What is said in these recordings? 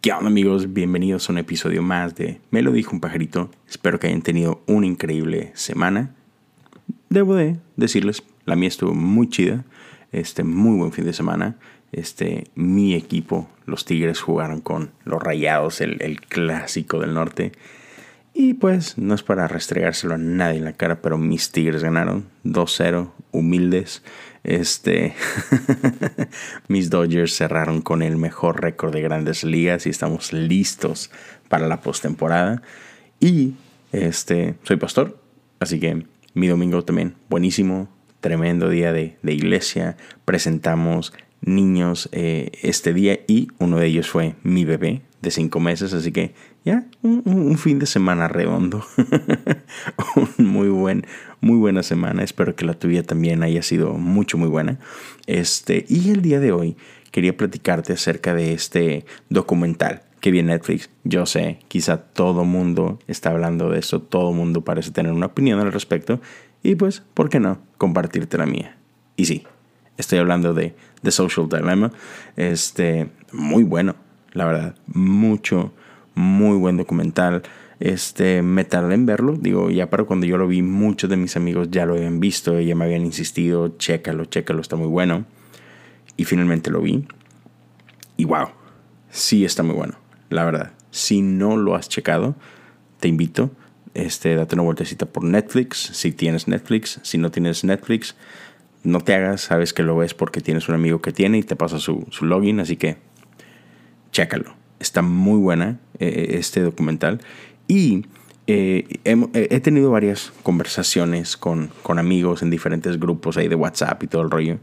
¿Qué onda amigos? Bienvenidos a un episodio más de Me lo dijo un pajarito. Espero que hayan tenido una increíble semana. Debo de decirles, la mía estuvo muy chida. Este, muy buen fin de semana. Este, mi equipo, los Tigres, jugaron con los Rayados, el clásico del norte. Y pues no es para restregárselo a nadie en la cara, pero mis Tigres ganaron 2-0, humildes. Este, mis Dodgers cerraron con el mejor récord de grandes ligas y estamos listos para la postemporada. Y este, soy pastor, así que mi domingo también buenísimo, tremendo día de, de iglesia. Presentamos niños eh, este día y uno de ellos fue mi bebé de cinco meses, así que ya un, fin de semana redondo, muy buen, muy buena semana. Espero que la tuya también haya sido mucho, muy buena. Este y el día de hoy quería platicarte acerca de este documental que vi en Netflix. Yo sé, quizá todo mundo está hablando de eso, todo mundo parece tener una opinión al respecto y pues, ¿por qué no compartirte la mía? Y sí, estoy hablando de The Social Dilemma. Este, muy bueno, la verdad, mucho muy buen documental. Este, me tardé en verlo, digo, ya para cuando yo lo vi, muchos de mis amigos ya lo habían visto, ya me habían insistido, chécalo, chécalo, está muy bueno. Y finalmente lo vi. Y wow, sí está muy bueno, la verdad. Si no lo has checado, te invito, este, date una vueltecita por Netflix, si tienes Netflix, si no tienes Netflix, no te hagas, sabes que lo ves porque tienes un amigo que tiene y te pasa su, su login, así que chécalo Está muy buena eh, este documental. Y eh, he, tenido varias conversaciones con, amigos en diferentes grupos ahí de WhatsApp y todo el rollo.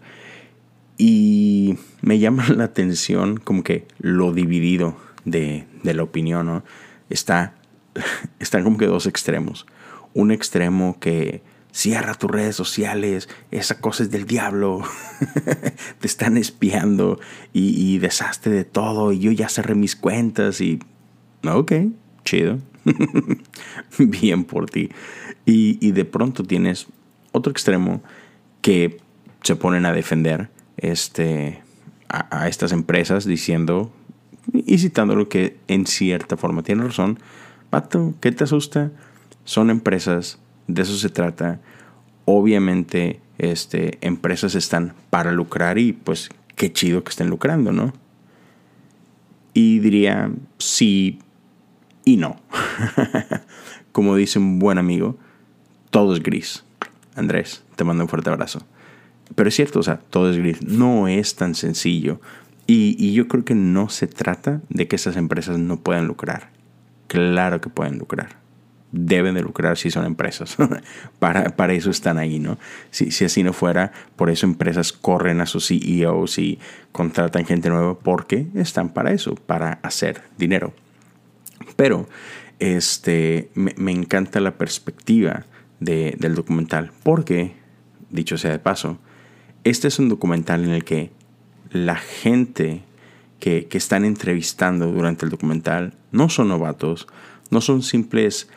Y me llama la atención como que lo dividido de, la opinión, ¿no? Está, están como que dos extremos. Un extremo que cierra tus redes sociales, esa cosa es del diablo, te están espiando y, y, de todo y yo ya cerré mis cuentas y... Ok, chido. Bien por ti. Y, de pronto tienes otro extremo que se ponen a defender este, a, a estas empresas diciendo y citando lo que en cierta forma tiene razón. Pato, ¿qué te asusta? Son empresas de eso se trata. Obviamente, este, empresas están para lucrar y pues qué chido que estén lucrando, ¿no? Y diría sí y no. Como dice un buen amigo, todo es gris. Andrés, te mando un fuerte abrazo. Pero es cierto, o sea, todo es gris. No es tan sencillo. Y, y yo creo que no se trata de que esas empresas no puedan lucrar. Claro que pueden lucrar deben de lucrar si son empresas. para, para, eso están ahí, ¿no? Si, si, así no fuera, por eso empresas corren a sus CEOs y contratan gente nueva porque están para eso, para hacer dinero. Pero este, me, encanta la perspectiva de, del documental porque, dicho sea de paso, este es un documental en el que la gente que, que están entrevistando durante el documental no son novatos, no son simples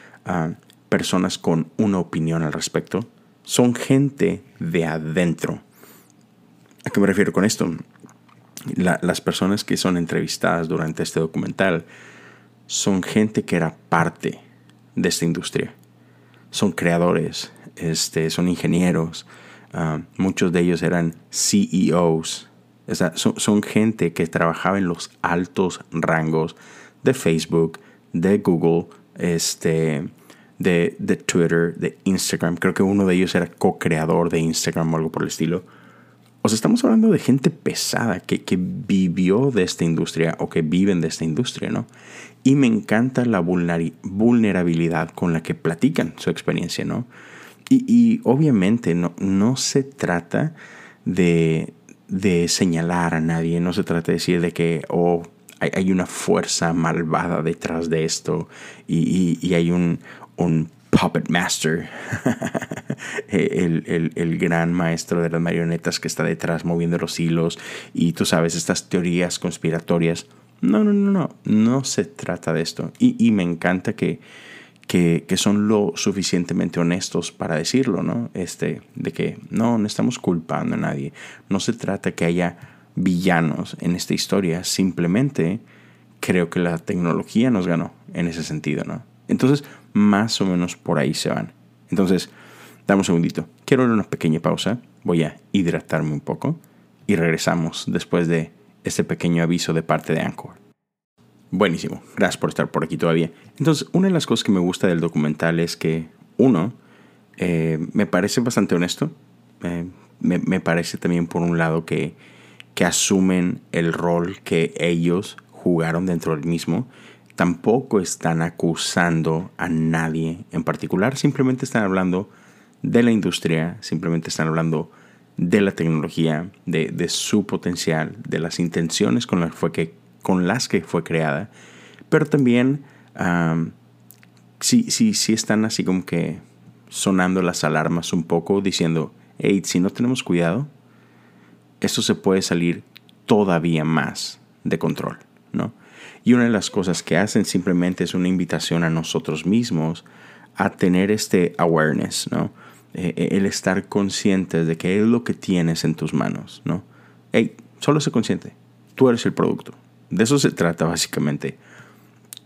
personas con una opinión al respecto, son gente de adentro. ¿A qué me refiero con esto? las personas que son entrevistadas durante este documental son gente que era parte de esta industria. Son creadores, este, son ingenieros, ah, muchos de ellos eran CEOs. son gente que trabajaba en los altos rangos de Facebook, de Google, este, de, de, Twitter, de Instagram. Creo que uno de ellos era co-creador de Instagram o algo por el estilo. O sea, estamos hablando de gente pesada que, que vivió de esta industria o que viven de esta industria, ¿no? Y me encanta la vulnerabilidad con la que platican su experiencia, ¿no? Y, y obviamente no, no se trata de, de señalar a nadie, no se trata de decir de que, oh, hay, una fuerza malvada detrás de esto y, hay un, un puppet master, el, el, gran maestro de las marionetas que está detrás moviendo los hilos y tú sabes, estas teorías conspiratorias. No, no, no, no, no se trata de esto. Y, y me encanta que, que, que, son lo suficientemente honestos para decirlo, ¿no? Este, de que no, no estamos culpando a nadie. No se trata que haya villanos en esta historia. Simplemente creo que la tecnología nos ganó en ese sentido, ¿no? Entonces, más o menos por ahí se van. Entonces, dame un segundito. Quiero dar una pequeña pausa. Voy a hidratarme un poco y regresamos después de este pequeño aviso de parte de Anchor. Buenísimo, gracias por estar por aquí todavía. Entonces, una de las cosas que me gusta del documental es que, uno, eh, me parece bastante honesto. Eh, me, parece también, por un lado, que, que asumen el rol que ellos jugaron dentro del mismo. Tampoco están acusando a nadie en particular, simplemente están hablando de la industria, simplemente están hablando de la tecnología, de, su potencial, de las intenciones con las, fue que, con las que fue creada, pero también sí, sí, sí están así como que sonando las alarmas un poco, diciendo, hey, si no tenemos cuidado, esto se puede salir todavía más de control, ¿no? Y una de las cosas que hacen simplemente es una invitación a nosotros mismos a tener este awareness, ¿no? Eh, eh, el estar consciente de qué es lo que tienes en tus manos, ¿no? Hey, solo sé consciente. Tú eres el producto. De eso se trata básicamente.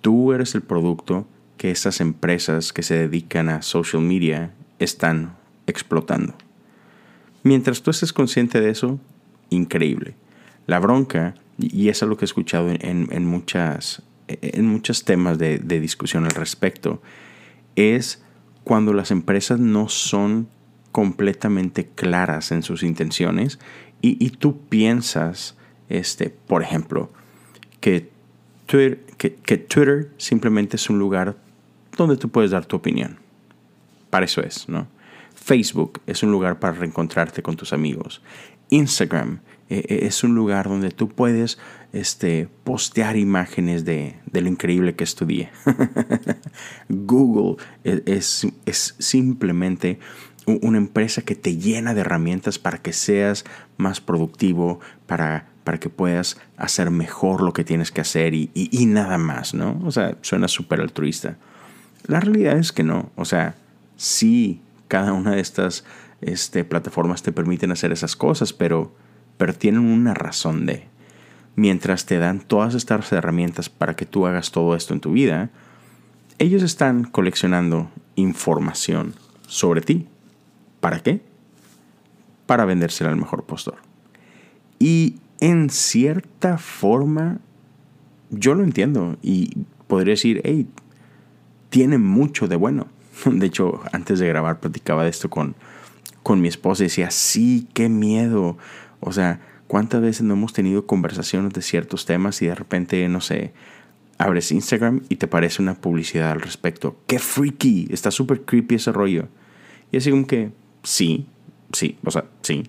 Tú eres el producto que estas empresas que se dedican a social media están explotando. Mientras tú estés consciente de eso, increíble. La bronca, y es algo que he escuchado en, muchas, en muchos temas de, de discusión al respecto, es cuando las empresas no son completamente claras en sus intenciones y, tú piensas, este, por ejemplo, que Twitter, que, Twitter simplemente es un lugar donde tú puedes dar tu opinión. Para eso es, ¿no? Facebook es un lugar para reencontrarte con tus amigos. Instagram eh, eh, es un lugar donde tú puedes este, postear imágenes de, lo increíble que es tu día. Google es, es, simplemente una empresa que te llena de herramientas para que seas más productivo, para, para que puedas hacer mejor lo que tienes que hacer y, y nada más, ¿no? O sea, suena súper altruista. La realidad es que no. O sea, sí, cada una de estas este, plataformas te permiten hacer esas cosas, pero pero tienen una razón de. Mientras te dan todas estas herramientas para que tú hagas todo esto en tu vida, ellos están coleccionando información sobre ti. ¿Para qué? Para vendérsela al mejor postor. Y en cierta forma, yo lo entiendo y podría decir, hey, tiene mucho de bueno. De hecho, antes de grabar platicaba de esto con, con mi esposa y decía, sí, qué miedo. O sea, ¿cuántas veces no hemos tenido conversaciones de ciertos temas y de repente, no sé, abres Instagram y te parece una publicidad al respecto? ¡Qué freaky! Está súper creepy ese rollo. Y así como que, sí, sí, o sea, sí.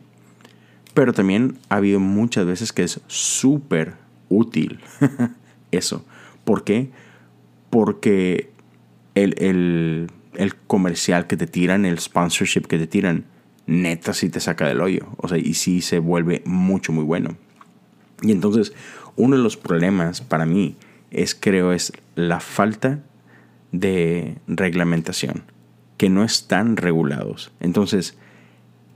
Pero también ha habido muchas veces que es súper útil eso. ¿Por qué? Porque el, el, el comercial que te tiran, el sponsorship que te tiran, neta sí te saca del hoyo. O sea, y sí se vuelve mucho, muy bueno. Y entonces, uno de los problemas para mí es, creo, es la falta de reglamentación, que no están regulados. Entonces,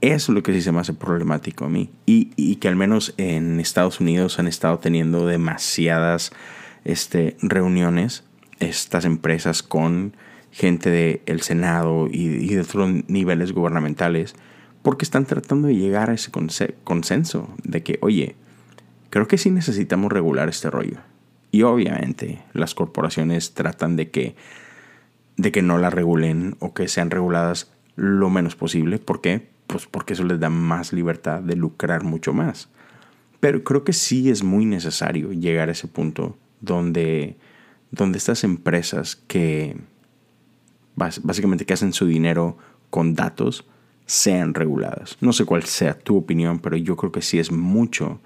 eso es lo que sí se me hace problemático a mí. Y, y que al menos en Estados Unidos han estado teniendo demasiadas este, reuniones, estas empresas con gente del Senado y, y de otros niveles gubernamentales porque están tratando de llegar a ese consenso de que, oye, creo que sí necesitamos regular este rollo. Y obviamente las corporaciones tratan de que, de que no la regulen o que sean reguladas lo menos posible. ¿Por qué? Pues porque eso les da más libertad de lucrar mucho más. Pero creo que sí es muy necesario llegar a ese punto donde, donde estas empresas que básicamente que hacen su dinero con datos, sean reguladas. No sé cuál sea tu opinión, pero yo creo que sí es mucho,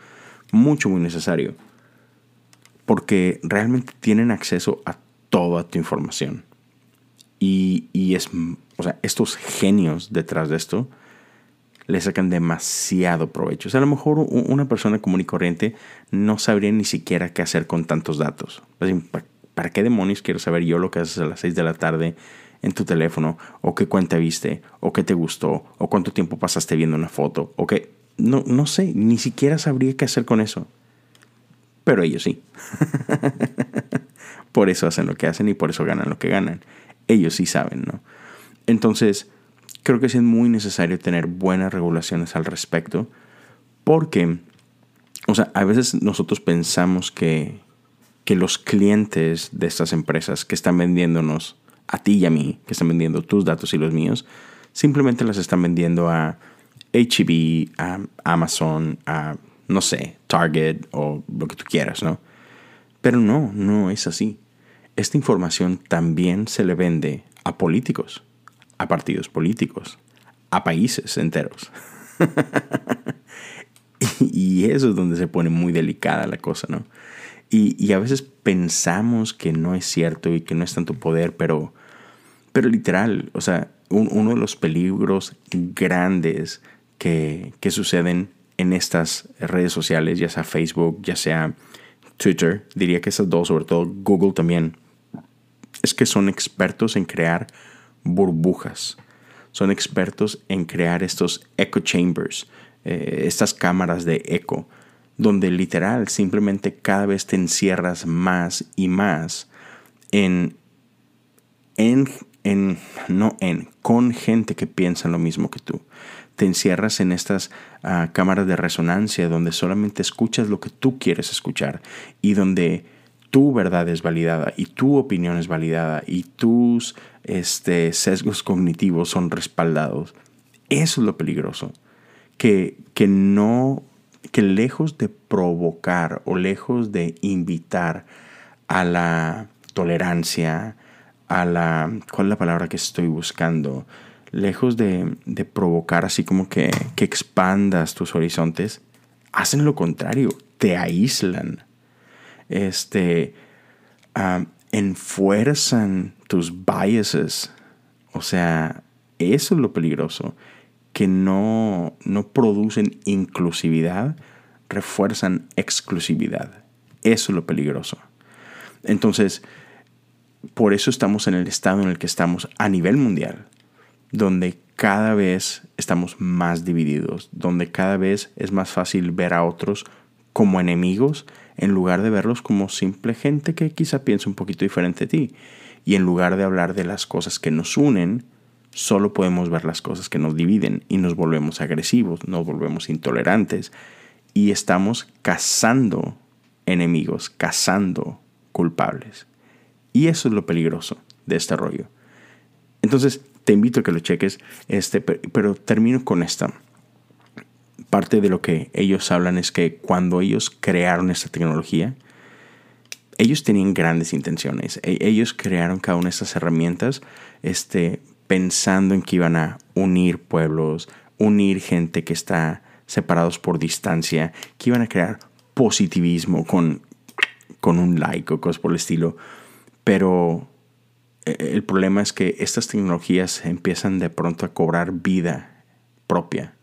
mucho, muy necesario. Porque realmente tienen acceso a toda tu información. Y, es, o sea, estos genios detrás de esto le sacan demasiado provecho. O sea, a lo mejor una persona común y corriente no sabría ni siquiera qué hacer con tantos datos. ¿Para qué demonios quiero saber yo lo que haces a las 6 de la tarde en tu teléfono, o qué cuenta viste, o qué te gustó, o cuánto tiempo pasaste viendo una foto, o qué. no, no sé, ni siquiera sabría qué hacer con eso. Pero ellos sí. por eso hacen lo que hacen y por eso ganan lo que ganan. Ellos sí saben, ¿no? Entonces, creo que es muy necesario tener buenas regulaciones al respecto, porque, o sea, a veces nosotros pensamos que, que los clientes de estas empresas que están vendiéndonos a ti y a mí, que están vendiendo tus datos y los míos, simplemente las están vendiendo a HEB, a Amazon, a, no sé, Target o lo que tú quieras, ¿no? Pero no, no es así. Esta información también se le vende a políticos a partidos políticos, a países enteros. y eso es donde se pone muy delicada la cosa, ¿no? Y, a veces pensamos que no es cierto y que no es tanto poder, pero, pero literal, o sea, uno de los peligros grandes que, que suceden en estas redes sociales, ya sea Facebook, ya sea Twitter, diría que esas dos, sobre todo Google también, es que son expertos en crear burbujas. Son expertos en crear estos echo chambers, eh, estas cámaras de eco, donde literal simplemente cada vez te encierras más y más en, en, en, no en, con gente que piensa lo mismo que tú. Te encierras en estas ah, cámaras de resonancia donde solamente escuchas lo que tú quieres escuchar y donde tu verdad es validada y tu opinión es validada y tus este, sesgos cognitivos son respaldados. Eso es lo peligroso. Que, que no, que lejos de provocar o lejos de invitar a la tolerancia, a la, ¿cuál es la palabra que estoy buscando? Lejos de, de provocar así como que, que expandas tus horizontes, hacen lo contrario, te aíslan. Este, uh, enfuerzan tus biases. O sea, eso es lo peligroso, que no, no producen inclusividad, refuerzan exclusividad. Eso es lo peligroso. Entonces, por eso estamos en el estado en el que estamos a nivel mundial, donde cada vez estamos más divididos, donde cada vez es más fácil ver a otros como enemigos en lugar de verlos como simple gente que quizá piensa un poquito diferente a ti. Y en lugar de hablar de las cosas que nos unen, solo podemos ver las cosas que nos dividen y nos volvemos agresivos, nos volvemos intolerantes y estamos cazando enemigos, cazando culpables. Y eso es lo peligroso de este rollo. Entonces, te invito a que lo cheques, este, pero termino con esta parte de lo que ellos hablan es que cuando ellos crearon esta tecnología, ellos tenían grandes intenciones. E, ellos crearon cada una de estas herramientas este, pensando en que iban a unir pueblos, unir gente que está separados por distancia, que iban a crear positivismo con, con un like o cosas por el estilo. Pero e, el problema es que estas tecnologías empiezan de pronto a cobrar vida propia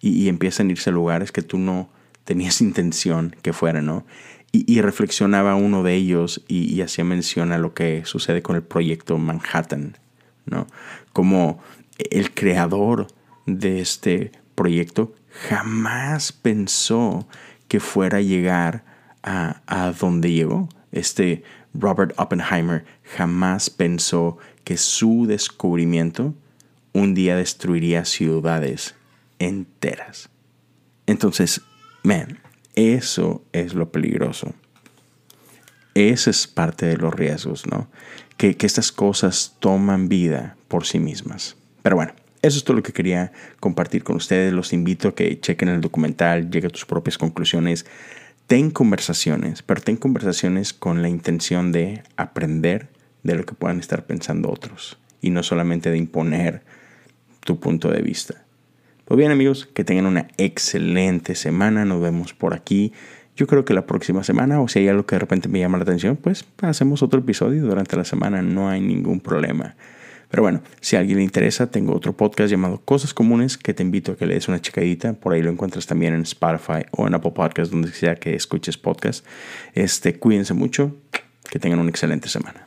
y, empiezan a irse a lugares que tú no tenías intención que fueran, ¿no? Y, reflexionaba uno de ellos y, hacía mención a lo que sucede con el proyecto Manhattan, ¿no? Como el creador de este proyecto jamás pensó que fuera a llegar a, a donde llegó. Este Robert Oppenheimer jamás pensó que su descubrimiento un día destruiría ciudades enteras. Entonces, man, eso es lo peligroso. Ese es parte de los riesgos, ¿no? Que, que estas cosas toman vida por sí mismas. Pero bueno, eso es todo lo que quería compartir con ustedes. Los invito a que chequen el documental, lleguen a tus propias conclusiones. Ten conversaciones, pero ten conversaciones con la intención de aprender de lo que puedan estar pensando otros y no solamente de imponer tu punto de vista. Pues bien amigos, que tengan una excelente semana. Nos vemos por aquí. Yo creo que la próxima semana, o si hay algo que de repente me llama la atención, pues hacemos otro episodio durante la semana. No hay ningún problema. Pero bueno, si a alguien le interesa, tengo otro podcast llamado Cosas Comunes que te invito a que le des una checadita. Por ahí lo encuentras también en Spotify o en Apple Podcasts, donde sea que escuches podcast. Este, cuídense mucho. Que tengan una excelente semana.